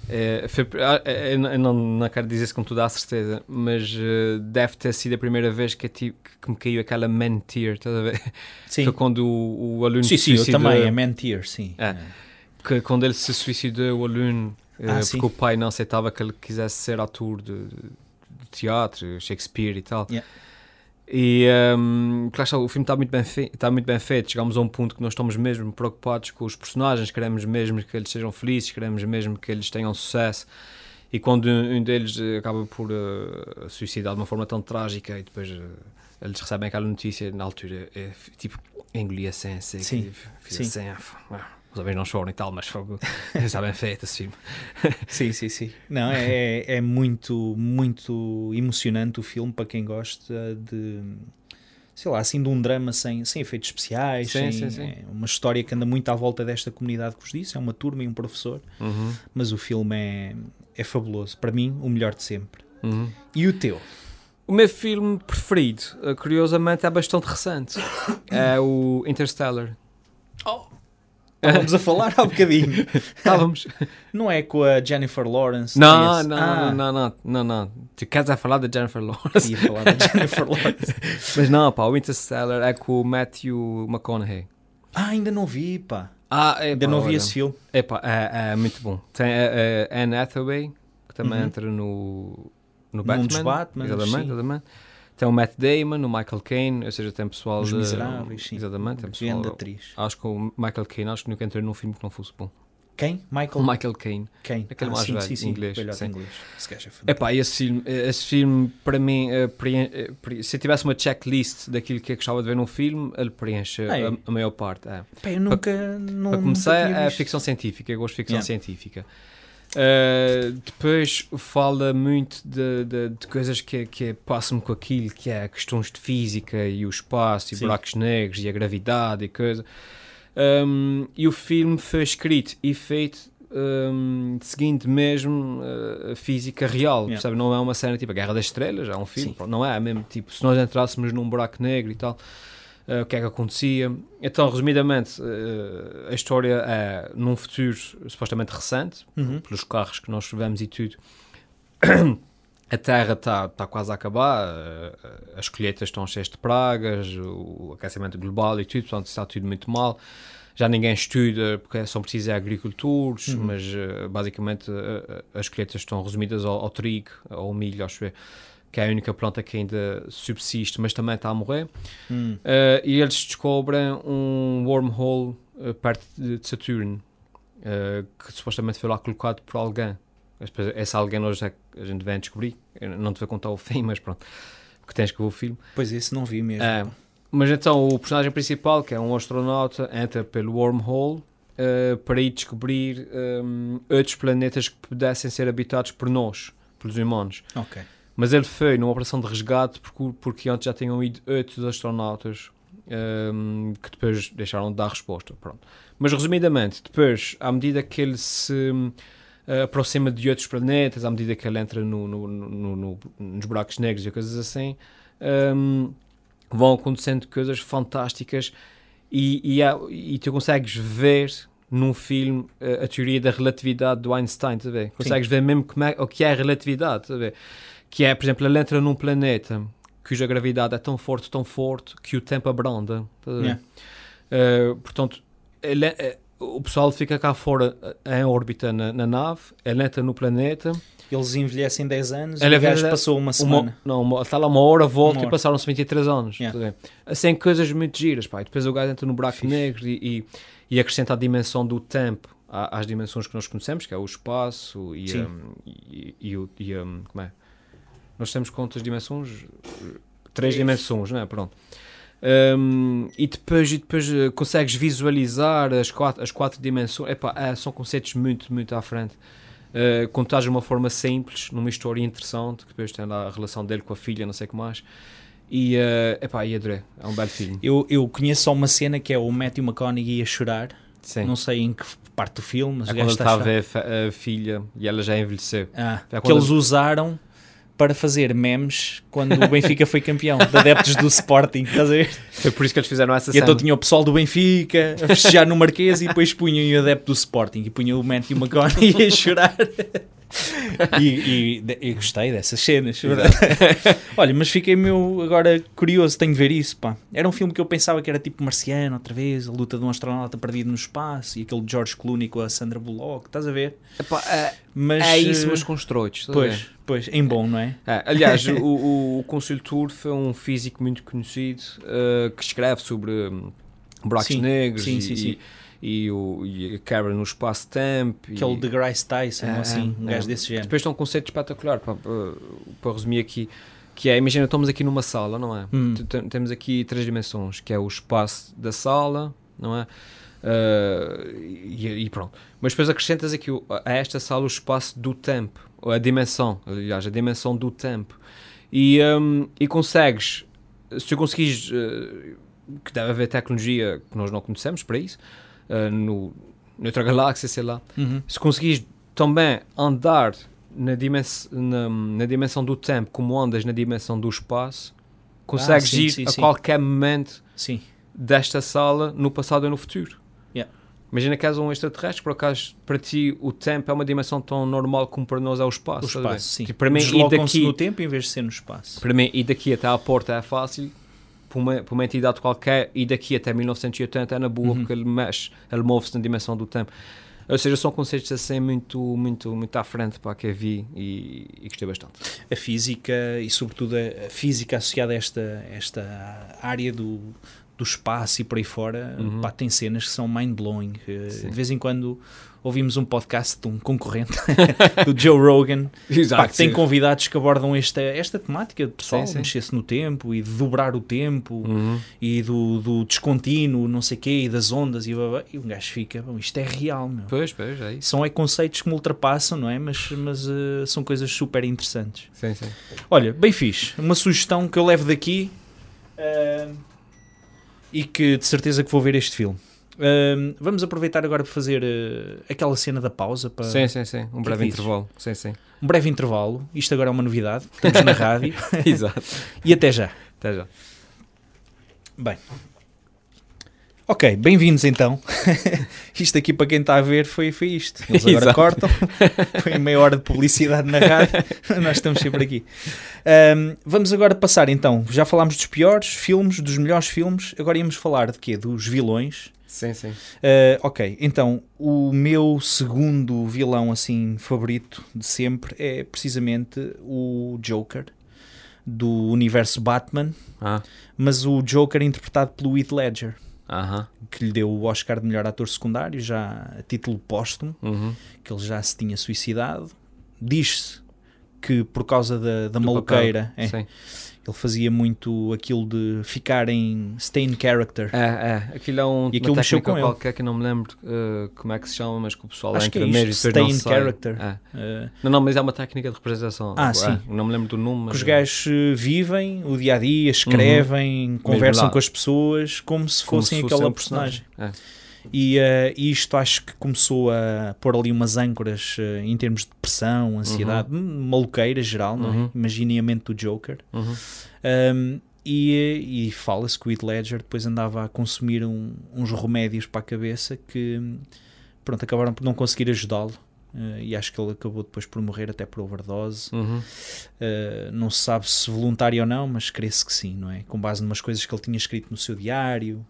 Eh, foi- ah, eh, eu não- eu não, quero dizer isso com toda a certeza, mas deve ter sido a primeira vez que, tive- que me caiu aquela mentir, estás a ver? sim, Foi quando o, o aluno sim, se sim, eu suicidou, também, é Mentir, sim. É. que quando ele se suicidou, o aluno, Ah, sim. porque o pai não aceitava que ele quisesse ser ator de, de teatro, Shakespeare e tal. Yeah. E um, claro está, o filme está muito, bem está muito bem feito. Chegamos a um ponto que nós estamos mesmo preocupados com os personagens, queremos mesmo que eles sejam felizes, queremos mesmo que eles tenham sucesso. E quando um deles acaba por uh, suicidar de uma forma tão trágica e depois uh, eles recebem aquela notícia na altura, é tipo engolir a sem, Sim, sim. sim. Assim, os homens não choram e tal, mas fogo, está bem feito esse filme. Sim, sim, sim. Não, é, é, é muito, muito emocionante o filme para quem gosta de, sei lá, assim de um drama sem, sem efeitos especiais, Sim, sem, sim, sim. é uma história que anda muito à volta desta comunidade que vos disse, é uma turma e um professor, Uhum, mas o filme é, é fabuloso. Para mim, o melhor de sempre. uhum. E o teu? O meu filme preferido, uh, curiosamente, é bastante recente. É o Interstellar. Estávamos a falar há bocadinho. Estávamos. Não é com a Jennifer Lawrence? Não, não, Ah, não, não, não, não. Tu queres é falar da Jennifer Lawrence? Ia falar da Jennifer Lawrence. Mas não, pá, o Interstellar é com o Matthew McConaughey. Ah, ainda não vi, pá. Ah, é, Ainda pá, não vi olha. esse filme. Epá, é, é muito bom. Tem a, a Anne Hathaway, que também Uhum. entra no, no Num Batman. dos Batmans, exatamente, exatamente. Tem o Matt Damon, o Michael Caine, ou seja, tem pessoal Os de... Miseráveis, sim. Exatamente, tem pessoal... Grande atriz. Acho que o Michael Caine, acho que nunca entrou num filme que não fosse bom. Quem? Michael? Michael Caine. Quem? aquele ah, mais sim, velho, sim, sim, inglês, sim. inglês. É. Epá, esse filme, esse filme para mim, eh, eh, se eu tivesse uma checklist daquilo que eu gostava de ver num filme, ele preenche Ah, é? a, a maior parte. É. Pá, eu nunca. Não, Para começar, nunca é visto. ficção científica. Eu gosto de ficção Yeah. científica. Uh, depois fala muito de, de, de coisas que, que passam com aquilo, que é questões de física e o espaço, e Sim. buracos negros e a gravidade e coisa. Um, e o filme foi escrito e feito um, seguindo mesmo uh, a física real, Yeah. percebe? Não é uma cena tipo a Guerra das Estrelas, é um filme, Sim. não é, é mesmo tipo, se nós entrássemos num buraco negro e tal, o que é que acontecia. Então, resumidamente, uh, a história é num futuro supostamente recente, Uhum. pelos carros que nós vemos e tudo. A Terra está tá quase a acabar, uh, as colheitas estão cheias de pragas, o aquecimento global e tudo, portanto está tudo muito mal. Já ninguém estuda porque são precisos agricultores, Uhum. mas basicamente as colheitas estão resumidas ao, ao trigo, ao milho, acho eu, que é a única planta que ainda subsiste, mas também está a morrer. Hum. Uh, e eles descobrem um wormhole uh, perto de, de Saturno uh, que supostamente foi lá colocado por alguém. Esse alguém nós é, que a gente vem descobrir. Eu não te vou contar o fim, mas pronto. Porque tens que ver o filme. Pois esse não vi mesmo. Mas então o personagem principal, que é um astronauta, entra pelo wormhole para ir descobrir um, outros planetas que pudessem ser habitados por nós, pelos humanos. Ok. Mas ele foi numa operação de resgate porque, porque antes já tinham ido outros astronautas ehm, que depois deixaram de dar resposta. Pronto. Mas resumidamente, depois, à medida que ele se eh, aproxima de outros planetas, à medida que ele entra no, no- no- no- nos buracos negros e coisas assim, hum, vão acontecendo coisas fantásticas e, e, há- e tu consegues ver num filme eh, a teoria da relatividade do Einstein, tá a ver? Consegues ver mesmo como é, o que é a relatividade, tá a ver? Que é, por exemplo, ele entra num planeta cuja gravidade é tão forte, tão forte, que o tempo abranda? Yeah. Eh, portanto, ele eh, o pessoal fica cá fora eh, em órbita na, na nave, ele entra no planeta, Eles envelhecem 10 anos Ele e o passou uma uma, semana. não, uma- está lá uma hora, volta Uma e hora. passaram-se 23 anos. Yeah. Assim, coisas muito giras, pá. E depois o gajo entra no buraco Fixe. negro e, e, e acrescenta a dimensão do tempo às dimensões que nós conhecemos, que é o espaço e, um, e, e, o- e, um, como é? Nós temos quantas dimensões? Três dimensões, não é? Pronto. Um, e depois, e depois eh, consegues visualizar as quatro, as quatro dimensões. Epá, é, são conceitos muito, muito à frente. Uh, de uma forma simples, numa história interessante, que depois tem lá a relação dele com a filha, não sei o que mais. E, uh, epá, e adorei. É um belo filme. Eu, eu conheço só uma cena que é o Matthew McConaughey a chorar. Sim. Não sei em que parte do filme, mas é o gajo está a ver a filha e ela já envelheceu. Ah, É que eles usaram para fazer memes quando o Benfica foi campeão, de adeptos do Sporting, estás a ver? Foi por isso que eles fizeram essa E cena. então tinha o pessoal do Benfica a festejar no Marquês e depois punham o adepto do Sporting e punham o Matthew McConaughey a chorar. E, e, e gostei dessas cenas. Olha, mas fiquei meu agora curioso, tenho de ver isso, pá. Era um filme que eu pensava que era tipo marciano, outra vez, a luta de um astronauta perdido no espaço e aquele George Clooney com a Sandra Bullock, estás a ver? Epá, é, Mas, é isso, eh, mas com ver? Pois, pois, em bom, não é? É, aliás, o, o, o Consultor foi um físico muito conhecido eh, que escreve sobre hum, buracos Sim, negros sim, e, sim, sim. e, e o, e a quebra no espaço-tempo. Aquele e- de Grace Tyson, É, assim, um é. gajo desse género. Depois tem um conceito espetacular, para, para resumir aqui, que é, imagina, estamos aqui numa sala, não é? Hum. Temos aqui três dimensões, que é o espaço da sala, não é? Ah, e, e pronto. Mas depois acrescentas aqui o- a esta sala o espaço do tempo, a dimensão, aliás, a dimensão do tempo. E, hum, e consegues, se tu conseguires, eh, que deve haver tecnologia que nós não conhecemos para isso, eh, no, noutra galáxia, sei lá, Uhum. se conseguires também andar na, dimens na, na dimensão do tempo como andas na dimensão do espaço, consegues sim, ir sim, a sim. qualquer momento desta sala no passado ou no futuro. Yeah. Imagina que és um extraterrestre, por acaso para ti o tempo é uma dimensão tão normal como para nós é o espaço. o espaço, sim. Tipo, para mim, ir Deslocam-se daqui, no tempo em vez de ser no espaço. para mim, ir daqui até à porta é fácil, para uma, para uma entidade qualquer, e daqui até 1980 é na boa, Uhum. porque ele mexe, ele move-se na dimensão do tempo. Ou seja, são conceitos assim muito, muito, muito à frente para que eu vi e, e gostei bastante. a física e sobretudo a, física associada a esta, esta área do, do espaço e por aí fora, Uhum. pá, tem cenas que são mind-blowing. Eh. De vez em quando ouvimos um podcast de um concorrente, do Joe Rogan, pá, que tem convidados que abordam esta, esta temática de pessoal, mexer-se no tempo e de dobrar o tempo Uhum. e do, do descontínuo, não sei o quê, e das ondas e, blá, blá, e um gajo fica, "Bom, isto é real, meu. Pois, pois, é isso. São é conceitos que me ultrapassam, não é? Mas, mas eh, são coisas super interessantes. Sim, sim. Olha, bem fixe. Uma sugestão que eu levo daqui ahm, e que de certeza que vou ver este filme. Ahm, vamos aproveitar agora para fazer eh, aquela cena da pausa para Sim, sim, sim. Um que breve dizes? intervalo. Sim, sim. um breve intervalo. Isto agora é uma novidade. Estamos na rádio Exato. e até já. Até já. Bem. Ok, bem-vindos então. isto aqui para quem está a ver foi, foi isto. Eles agora Exato. cortam. Foi meia hora de publicidade na rádio. Nós estamos sempre aqui. Ahm, vamos agora passar então. Já falámos dos piores filmes, dos melhores filmes. Agora íamos falar de quê? Dos vilões. Sim, sim. Ah, ok, então o meu segundo vilão assim favorito de sempre é precisamente o Joker do universo Batman, Ah, mas o Joker interpretado pelo Heath Ledger que lhe deu o Oscar de melhor ator secundário, já a título póstumo, Uhum. que ele já se tinha suicidado. Diz-se que por causa da, da maluqueira, é. Ele fazia muito aquilo de ficar em stay in character. É, é. Aquilo é um, E aquilo mexeu com ele. qualquer que eu não me lembro uh, como é que se chama, mas que o pessoal Acho que é isto, mesmo depois stay não in sai. character. É. Uh, Não, não, mas é uma técnica de representação. Ah, É, sim. Não me lembro do nome. que mas os é. gajos uh, vivem o dia a dia, escrevem, conversam Uhum. lá. com as pessoas como se Como fossem se fosse aquela um personagem. E uh, isto acho que começou a pôr ali umas âncoras uh, em termos de depressão, ansiedade, hum, maluqueira geral, não é? Uhum. Imaginem a mente do Joker. Uhum. Um, e e fala-se que o Heath Ledger depois andava a consumir um- uns remédios para a cabeça que pronto, acabaram por não conseguir ajudá-lo. Uh, e acho que ele acabou depois por morrer até por overdose. Uhum. Uh, não se sabe se voluntário ou não, mas crê-se que sim, não é? Com base numas coisas que ele tinha escrito no seu diário.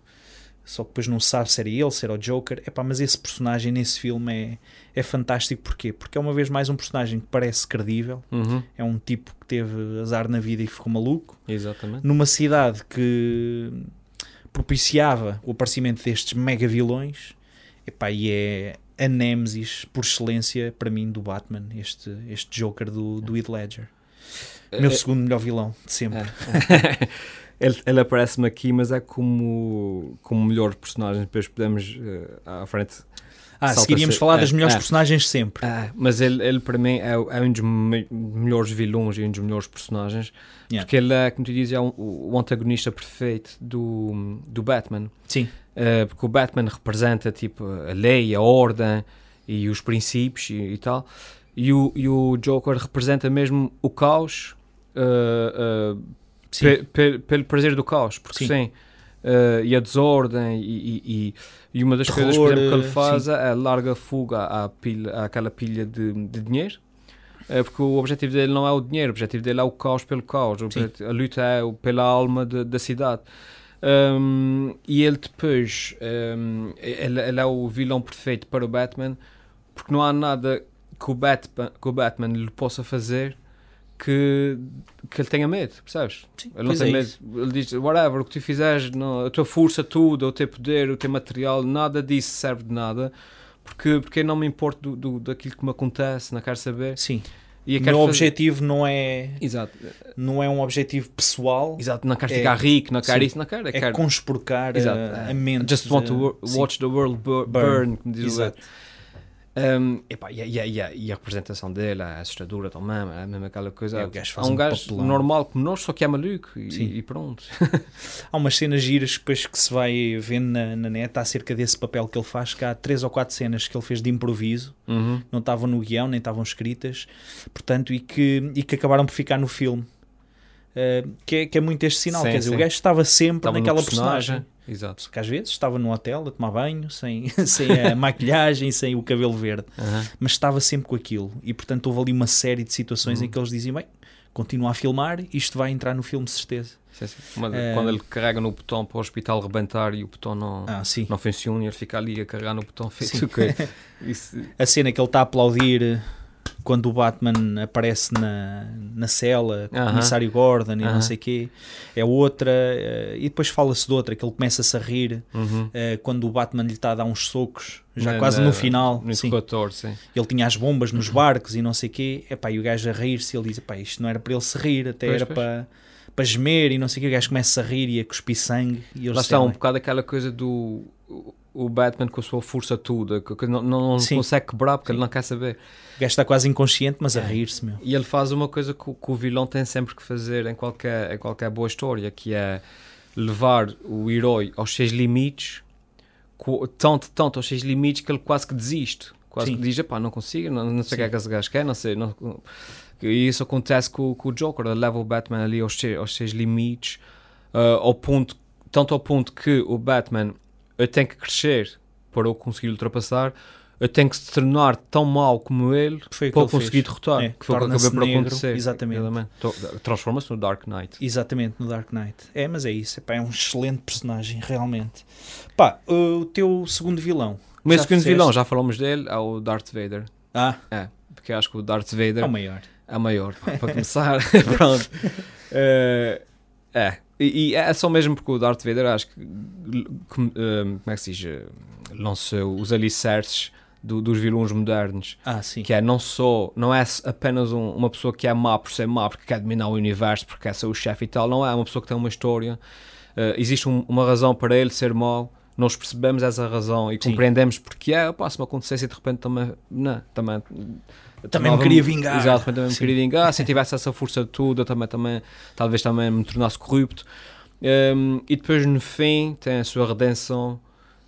Só que depois não sabe se era ele, se era o Joker. Epá, mas esse personagem nesse filme é, é fantástico. Porquê? Porque é uma vez mais um personagem que parece credível. Uhum. É um tipo que teve azar na vida e ficou maluco. Exatamente. Numa cidade que propiciava o aparecimento destes mega vilões. Epá, e é a Nemesis por excelência para mim do Batman, este, este Joker do, do Heath Ledger. Meu É- segundo melhor vilão de sempre. É. ele, ele aparece-me aqui, mas é como, como melhor personagem. Depois podemos eh, à frente. Ah, seguiríamos falar das é, melhores é. personagens de sempre. Ah, mas ele, ele para mim é, é um dos me- melhores vilões e um dos melhores personagens. Yeah. Porque ele é, como tu dizes, é um- o antagonista perfeito do, do Batman. Sim, Uh, porque o Batman representa tipo a lei, a ordem e os princípios e, e tal, e o, e o Joker representa mesmo o caos uh, uh. Pe- pe- pelo prazer do caos, porque Sim. sim, uh, e a desordem e, e- e- uma das Terror, coisas por exemplo, que ele uh, faz é larga fuga à pilha, àquela pilha de, de dinheiro É porque o objetivo dele não é o dinheiro, o objetivo dele é o caos pelo caos, objetivo- a luta é pela alma de- da cidade. Um, e ele depois, um, ele, ele é o vilão perfeito para o Batman, porque não há nada que o Batman, que o Batman lhe possa fazer que, que ele tenha medo, percebes? Sim, Ele não tem é medo. isso. Ele diz, whatever, o que tu fizeres, não, a tua força, tudo, o teu poder, o teu material, nada disso serve de nada, porque, porque eu não me importo do, do, daquilo que me acontece, não quero saber. Sim. E O meu fazer- objetivo não é, Exato, não é um objetivo pessoal, exato, não quero É- ficar rico, não quero sim. isso, não quero, eu é quero. conspurcar Exato, a, é. a mente. Just want to sim. watch the world bur- Burn. burn, como diz o Exato. Um, epá, e, a- e a- e a- a representação dele, a assustadora também, é mesmo aquela coisa. É, gajo faz um um gajo papelão. normal como nós, só que é maluco e, e pronto. Há umas cenas giras depois que se vai vendo na, na net acerca desse papel que ele faz, que há três ou quatro cenas que ele fez de improviso, Uhum. não estavam no guião, nem estavam escritas, portanto, e que, e que acabaram por ficar no filme. Uh, que, é, que é muito este sinal, Sim, quer dizer, sim. o gajo estava sempre Estava naquela personagem. Exato. Que às vezes estava no hotel a tomar banho, sem, sem a maquilhagem, sem o cabelo verde, Aham. mas estava sempre com aquilo. E portanto houve ali uma série de situações Uhum. em que eles diziam: bem, continua a filmar, isto vai entrar no filme certeza. Sim, sim. Mas É. Quando ele carrega no botão para o hospital rebentar e o botão não, Ah, não funciona e ele fica ali a carregar no botão feito Sim. o quê? Isso, A cena que ele está a aplaudir eh, quando o Batman aparece na, na cela, com o Aham. comissário Gordon e não Aham. sei o quê, é outra. eh, e depois fala-se de outra, que ele começa-se a rir uhum. eh, quando o Batman lhe está a dar uns socos, já Na- quase na- no final. No sim. interrogator, sim. Ele tinha as bombas nos barcos e não sei o quê. Epá, e o gajo a rir-se, ele diz: epá, isto não era para ele se rir, até Pois, era pois. para, para gemer e não sei o quê. O gajo começa a rir e a cuspir sangue. E Lá está um bocado aquela coisa do o- Batman com a sua força toda, que que não, não Sim. consegue quebrar porque ele não quer saber. O gajo está quase inconsciente, mas a É. rir-se, meu. E ele faz uma coisa que, o- que o vilão tem sempre que fazer em qualquer, em qualquer boa história, que é levar o herói aos seus limites, tanto, tanto aos seus limites que ele quase que desiste. Quase Sim. que diz, pá, não consigo, não, não sei o que é Sim. que esse gajo quer, não sei. Não, e isso acontece com, com o Joker, ele leva o Batman ali aos, seus- aos seus limites, ah, ao ponto, tanto ao ponto que o Batman eu tenho que crescer para eu conseguir ultrapassar, eu tenho que se tornar tão mau como ele Foi o para ele conseguir fez. derrotar. É, que foi o que acabou por acontecer. exatamente. To- Transforma-se no Dark Knight. Exatamente, no Dark Knight. É, mas é isso. Epá, é um excelente personagem, realmente. Pá, o teu segundo vilão. O meu segundo vilão, já falamos dele, é o Darth Vader. Ah, É, porque acho que o Darth é Vader o maior. é maior, pá, para começar. Pronto. Eh, é, e, e é só mesmo porque o Darth Vader acho que, como, eh, como é que se diz, lançou os alicerces do- dos vilões modernos. Ah, sim. que é não só não é apenas um- uma pessoa que é má por ser má porque quer dominar o universo porque quer ser o chefe e tal não é uma pessoa que tem uma história Eh, existe um- uma razão para ele ser mau nós percebemos essa razão e Sim. compreendemos porque é pá, se me acontecesse e de repente também não, também Também me queria vingar. Exato, também me queria vingar. Se eu tivesse essa força toda, também, também, talvez também me tornasse corrupto. Um, e depois, no fim, tem a sua redenção,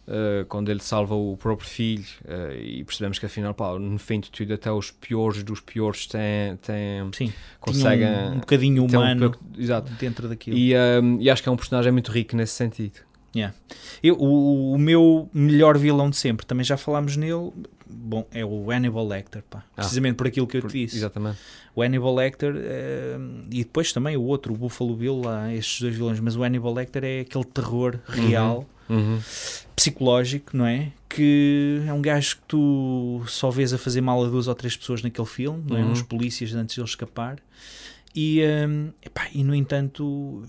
uh, quando ele salva o próprio filho. uh, e percebemos que, afinal, pá, no fim de tudo, até os piores dos piores têm, têm, Sim. conseguem. Um, um bocadinho ter um humano pouco- exato. dentro daquilo. E, um, e acho que é um personagem muito rico nesse sentido. Eu, o, o meu melhor vilão de sempre, também já falámos nele. Bom, é o Hannibal Lecter, pá. Ah. Precisamente por aquilo que eu Por- te disse. Exatamente. O Hannibal Lecter eh, e depois também o outro, o Buffalo Bill, lá, estes dois vilões. Mas o Hannibal Lecter é aquele terror real, Uhum. psicológico, não é? Que é um gajo que tu só vês a fazer mal a duas ou três pessoas naquele filme, não é? Uhum. Uns polícias antes de ele escapar. E, eh, epá, e no entanto,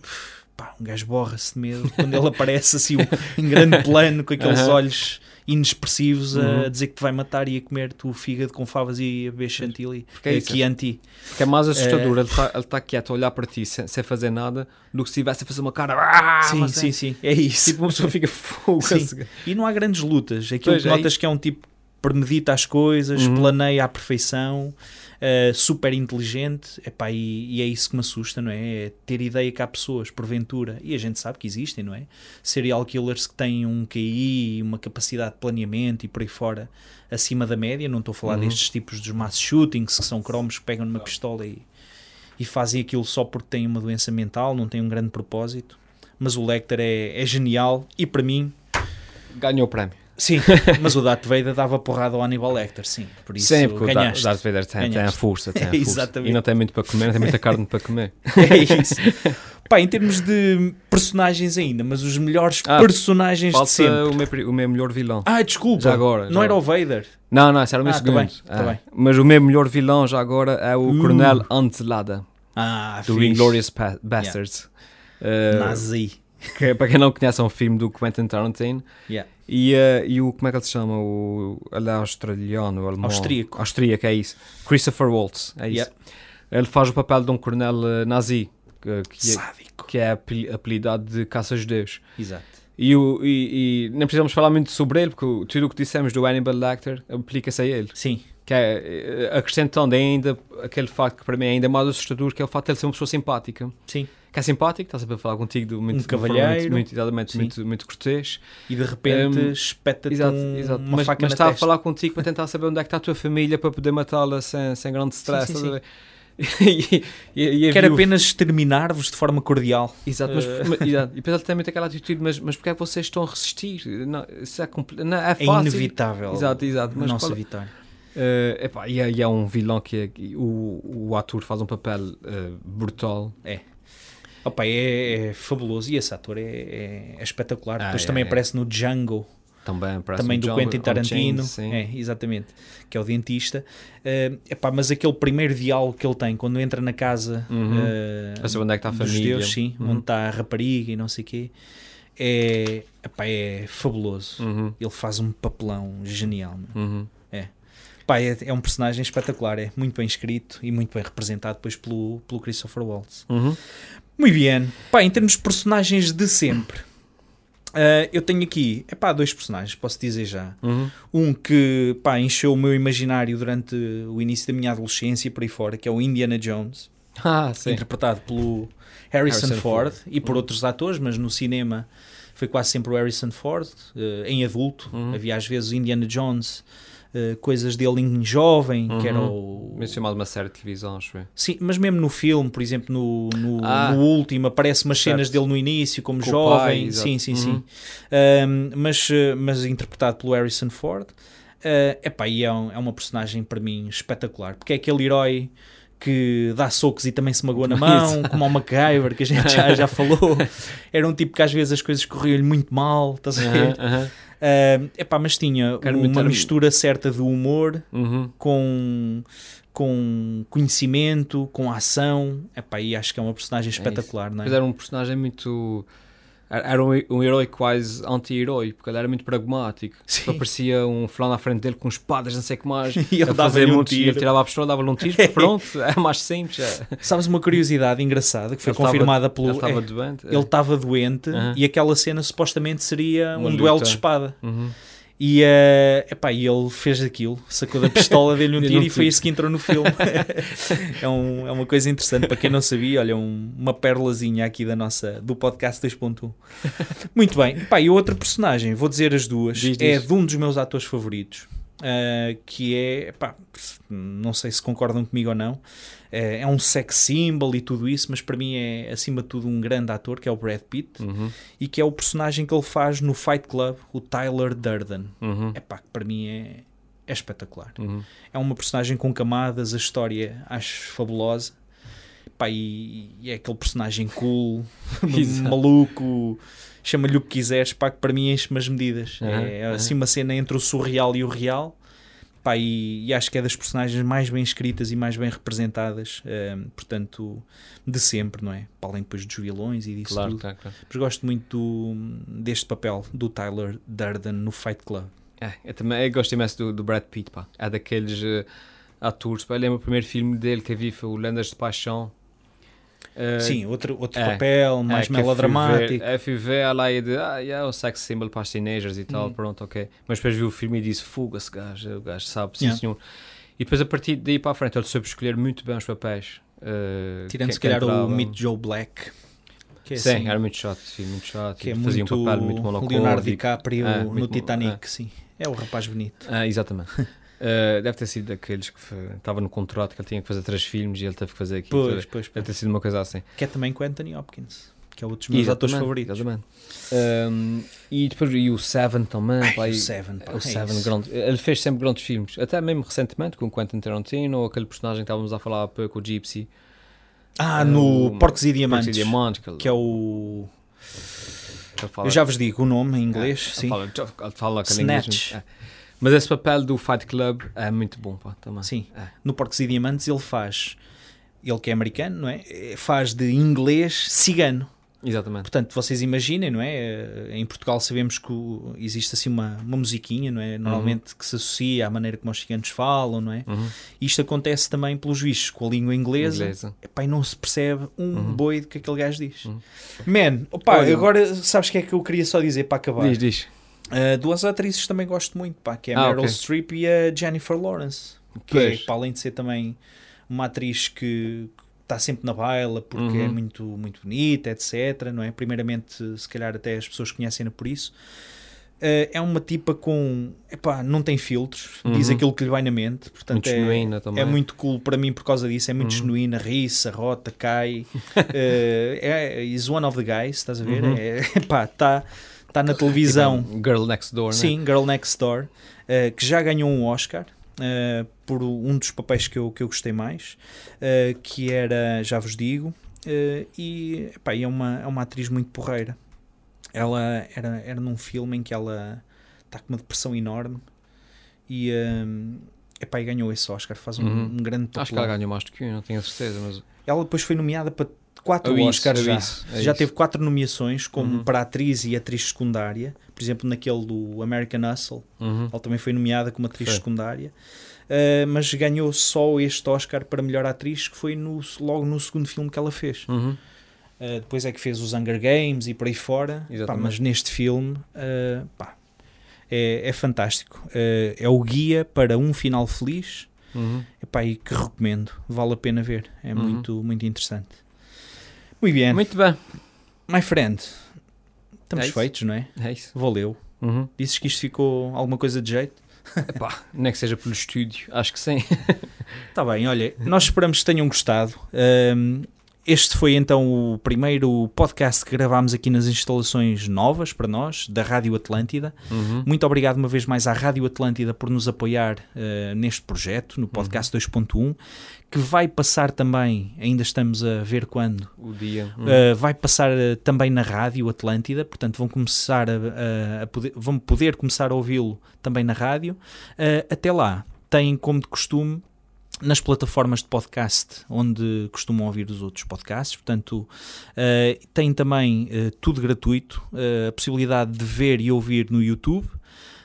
pá, um gajo borra-se de medo quando ele aparece assim em grande plano com aqueles Aham. olhos inexpressivos a Uhum. dizer que te vai matar e a comer-te o fígado com favas e a beber chantilly Porque é aqui anti. Que é mais assustador Eh, ele estar ele tá quieto a olhar para ti sem, sem fazer nada do que se estivesse a fazer uma cara. "Ah", sim, mas sim, é- sim, é isso. Tipo, uma pessoa fica fogo. Sim. esse- E não há grandes lutas. Aquilo Pois, que é notas que é um tipo premedita as coisas, Uhum. planeia à perfeição, eh, super inteligente. Epá, e, e é isso que me assusta, não é? É ter ideia que há pessoas, porventura, e a gente sabe que existem, não é? Serial killers que têm um QI, uma capacidade de planeamento e por aí fora acima da média. Não estou a falar Uhum. destes tipos dos mass shootings que são cromos que pegam numa pistola e, e fazem aquilo só porque têm uma doença mental, não têm um grande propósito. Mas o Lecter é, é genial e para mim Ganhou o prémio. Sim, mas o Darth Vader dava porrada ao Hannibal Lecter, sim. Por isso Sim, porque o ganhaste. Darth Vader tem, tem a força, tem a força. Exatamente. E não tem muito para comer, não tem muita carne para comer. É isso. Pá, em termos de personagens ainda, mas os melhores Ah, personagens de sempre. o meu, o meu melhor vilão. Ah, desculpa. Já agora, Não já era o Vader. Não, não, esse era o meu Ah, tá segundo. bem, tá Ah, bem. Mas o meu melhor vilão já agora é o Uh. Coronel Antelada, Ah, do fixe. Inglourious Pa- Bastards. Uh, Nazi. Que, para quem não conhece, é um filme do Quentin Tarantino. Yeah. E, uh, e o, como é que ele se chama? O, ele é australiano, o alemão. Austríaco. Austríaco, é isso. Christopher Waltz, é isso. Yeah. Ele faz o papel de um coronel uh, nazi, que, que é, Sádico. que é apel- apelidado de caça-judeus. Exato. E, o, e, e nem precisamos falar muito sobre ele, porque tudo o que dissemos do Hannibal Lecter aplica-se a ele. Sim. Que é, eh, acrescentando ainda aquele facto que para mim é ainda mais assustador, que é o facto de ele ser uma pessoa simpática. Sim. Que é simpático, está sempre a falar contigo de muito, Um de cavalheiro. Muito, muito, Sim. muito, muito cortês. E de repente Um, espeta-te um, exato. uma Mas, faca mas está a falar contigo para tentar saber onde é que está a tua família para poder matá-la sem, sem grande stress. sim, sim. ver? e, e, e Quer havia o- apenas exterminar-vos de forma cordial. Exato, mas, Eh. mas- exato. e depois ele tem muito aquela atitude, mas, mas porque é que vocês estão a resistir? Não, isso é, compl- não, é É fácil. inevitável. Exato, exato. Mas não se evitar. Eh, epá, e, é, e é um vilão que, é, o, o ator faz um papel eh, brutal. Opa, é, é fabuloso e esse ator é, é- é espetacular. Ah, Depois é, também é. aparece no Django, Também, também do Django Quentin Tarantino. É, exatamente. Que é o dentista. Eh, epá, mas aquele primeiro diálogo que ele tem quando entra na casa Uhum. eh, Para saber onde é que está a família. judeus, sim, Uhum. onde está a rapariga e não sei o quê, é, epá, é fabuloso. Uhum, Ele faz um papelão genial. uhum. Pá, é, é um personagem espetacular, é muito bem escrito e muito bem representado depois pelo, pelo Christopher Waltz. Uhum. Muito bem. Pá, em termos de personagens de sempre, ah, eu tenho aqui, é pá, dois personagens, posso dizer já. Uhum. Um que, pá, encheu o meu imaginário durante o início da minha adolescência e por aí fora, que é o Indiana Jones, Ah, interpretado pelo Harrison, Harrison Ford, Ford. e por Uhum. outros atores, mas no cinema foi quase sempre o Harrison Ford, eh, em adulto. Uhum. Havia às vezes o Indiana Jones, eh, coisas dele em jovem, que era Uhum. o... Mencionado uma série de televisão, acho eu. Sim, mas mesmo no filme, por exemplo, no, no, Ah. no último, aparece umas Certo. cenas dele no início, como Com jovem. pai, sim, sim, Uhum. sim. Ahm, mas, eh, mas interpretado pelo Harrison Ford. É epá, e é, um- é uma personagem para mim espetacular, porque é aquele herói que dá socos e também se magoa na mão, como o MacGyver, que a gente já, já falou. Era um tipo que às vezes as coisas corriam-lhe muito mal, estás a ver? Aham. Ah, epá, mas tinha Quero uma mistura certa de humor Uhum. com, com conhecimento, com ação. Epá, e acho que é uma personagem espetacular, não é? Mas era um personagem muito. Era um, um herói quase anti-herói, porque ele era muito pragmático. Sim. Aparecia um fulano à frente dele com espadas, não sei o que mais. E ele dava-lhe um tiro. Ele tirava a pistola, dava-lhe um tiro, pronto, é mais simples. É. Sabes uma curiosidade engraçada que foi Ele tava- confirmada pelo. Ele estava é, doente. ele estava doente Aham. e aquela cena supostamente seria Uma um duelo de espada. Uhum. E, eh, epá, e ele fez aquilo, sacou da pistola, deu-lhe um tiro e foi isso que entrou no filme. é, um- é uma coisa interessante para quem não sabia. Olha, um- uma perlazinha aqui da nossa, do podcast 2.1. Muito bem, Epá, e outro personagem, vou dizer as duas, Diz, é diz. de um dos meus atores favoritos. Eh, que é, epá, não sei se concordam comigo ou não, eh, é um sex symbol e tudo isso, mas para mim é acima de tudo um grande ator que é o Brad Pitt Uhum. e que é o personagem que ele faz no Fight Club, o Tyler Durden. Uhum. É pá, que para mim é, é espetacular. Uhum. É uma personagem com camadas, a história acho fabulosa. Pá, e, e é aquele personagem cool, maluco, chama-lhe o que quiseres, pá, que para mim enche-me as medidas. Aham, é aham. assim uma cena entre o surreal e o real. Pá, e, e acho que é das personagens mais bem escritas e mais bem representadas, ehm, portanto, de sempre, não é? Para além depois dos vilões e disso Claro, tudo. claro, claro. Mas gosto muito do- deste papel do Tyler Durden no Fight Club. É, eu também eu gosto imenso do, do Brad Pitt, pá. É daqueles eh, atores. Pá, eu lembro o primeiro filme dele que eu vi foi o Lendas de Paixão. Eh, Sim, outro, outro é, papel, é, mais fui melodramático. Eu fui ver lá e de, ah, yeah, o sex symbol para as teenagers e tal, Hum. pronto, ok. Mas depois vi o filme e disse, fuga esse gajo, o gajo sabe, sim Yeah. senhor. E depois a partir daí para a frente ele soube escolher muito bem os papéis. eh, Tirando se calhar o. Meet Joe Black. É, Sim, assim, era muito chato filme, muito chato. que é Fazia muito, um papel muito melancólico. Leonardo DiCaprio É, no Titanic, sim. É o rapaz bonito. Exatamente. Eh, deve ter sido daqueles que estava no contrato que ele tinha que fazer três filmes e ele teve que fazer aquilo. Pois, pois, Deve pois. ter sido uma coisa assim. Que é também com Anthony Hopkins. que é outro dos meus atores Exatamente, favoritos. exatamente. Um, e depois e o Seven também. Ai, pá, o Seven, pá, o é Seven, grande, ele fez sempre grandes filmes, até mesmo recentemente com Quentin Tarantino, ou aquele personagem que estávamos a falar há pouco, o Gypsy. Ah, É no o- Porcos e Diamantes, Porcos e Diamantes, que, ele- que é o... Eu já vos digo o nome em inglês, É, sim. Fala, fala aquele Snatch. inglês, é. Mas esse papel do Fight Club é muito bom, pá, também. Sim. É. No Porcos e Diamantes ele faz, ele que é americano, não é? Faz de inglês cigano. Exatamente. Portanto, vocês imaginem, não é? Eh, Em Portugal sabemos que existe assim uma, uma musiquinha, não é? Normalmente que se associa à maneira como os ciganos falam, não é? Uhum. Isto acontece também pelos bichos com a língua inglesa. Inglesa. Epá, e não se percebe um Uhum. boi do que aquele gajo diz. Uhum. Man, Olha- agora sabes o que é que eu queria só dizer para acabar? Diz, diz. Uh, duas atrizes também gosto muito, pá, que é a Ah, Meryl ok. Streep e a Jennifer Lawrence. Que é, para além de ser também uma atriz que está sempre na baila porque Uhum. é muito, muito bonita, etc. Não é? Primeiramente, se calhar até as pessoas conhecem-na por isso. Uh, é uma tipa com. Epá, não tem filtros, diz Uhum. aquilo que lhe vai na mente. Portanto, Muito é, genuína também. é muito cool para mim por causa disso. É muito Uhum. genuína, ri-se, rota, cai. uh, é, is one of the guys, estás a ver? Uhum. É, epá, está tá na televisão. Tipo, Girl Next Door, né? Sim, Girl Next Door, eh, que já ganhou um Oscar eh, por um dos papéis que eu, que eu gostei mais, eh, que era, já vos digo, e, epá, é, uma, é uma atriz muito porreira. Ela era, era num filme em que ela está com uma depressão enorme e, eh, epá, e ganhou esse Oscar, faz um, Uhum. um grande papel. Acho que ela ganhou mais do que um, não tenho a certeza, mas... Ela depois foi nomeada para quatro isso, Oscars já. isso, é já isso. teve quatro nomeações, como Uhum. para atriz e atriz secundária. Por exemplo, naquele do American Hustle, Uhum. ela também foi nomeada como atriz Foi. secundária. Uh, mas ganhou só este Oscar para melhor atriz, que foi no- logo no segundo filme que ela fez. Uhum. Uh, depois é que fez os Hunger Games e por aí fora. Pá, mas neste filme, uh, pá, é, é fantástico. É o guia para um final feliz. Uhum. Epá, e que recomendo, vale a pena ver, é Uhum. muito, muito interessante. Muito bem, Muito bem, my friend, estamos É feitos, não é? é isso. Valeu. Uhum. Dizes que isto ficou alguma coisa de jeito? Epá, nem que seja pelo estúdio, acho que sim. Está bem, olha, nós esperamos que tenham gostado. Ahm, este foi então o primeiro podcast que gravámos aqui nas instalações novas para nós, da Rádio Atlântida. Uhum. Muito obrigado uma vez mais à Rádio Atlântida por nos apoiar eh, neste projeto, no podcast 2.1, que vai passar também, ainda estamos a ver quando, O dia. Uhum. Uh, vai passar uh, também na rádio Atlântida, portanto vão começar a, a- poder, vão poder começar a ouvi-lo também na rádio. Uh, até lá, têm como de costume nas plataformas de podcast onde costumam ouvir os outros podcasts, portanto uh, têm também uh, tudo gratuito, uh, a possibilidade de ver e ouvir no YouTube.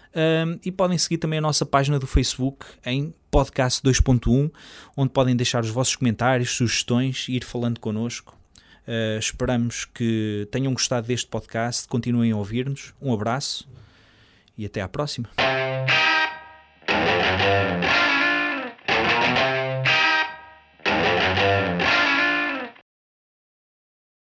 Um, e podem seguir também a nossa página do Facebook em Podcast 2.1, onde podem deixar os vossos comentários, sugestões e ir falando connosco. Uh, esperamos que tenham gostado deste podcast, continuem a ouvir-nos. Um abraço e até à próxima.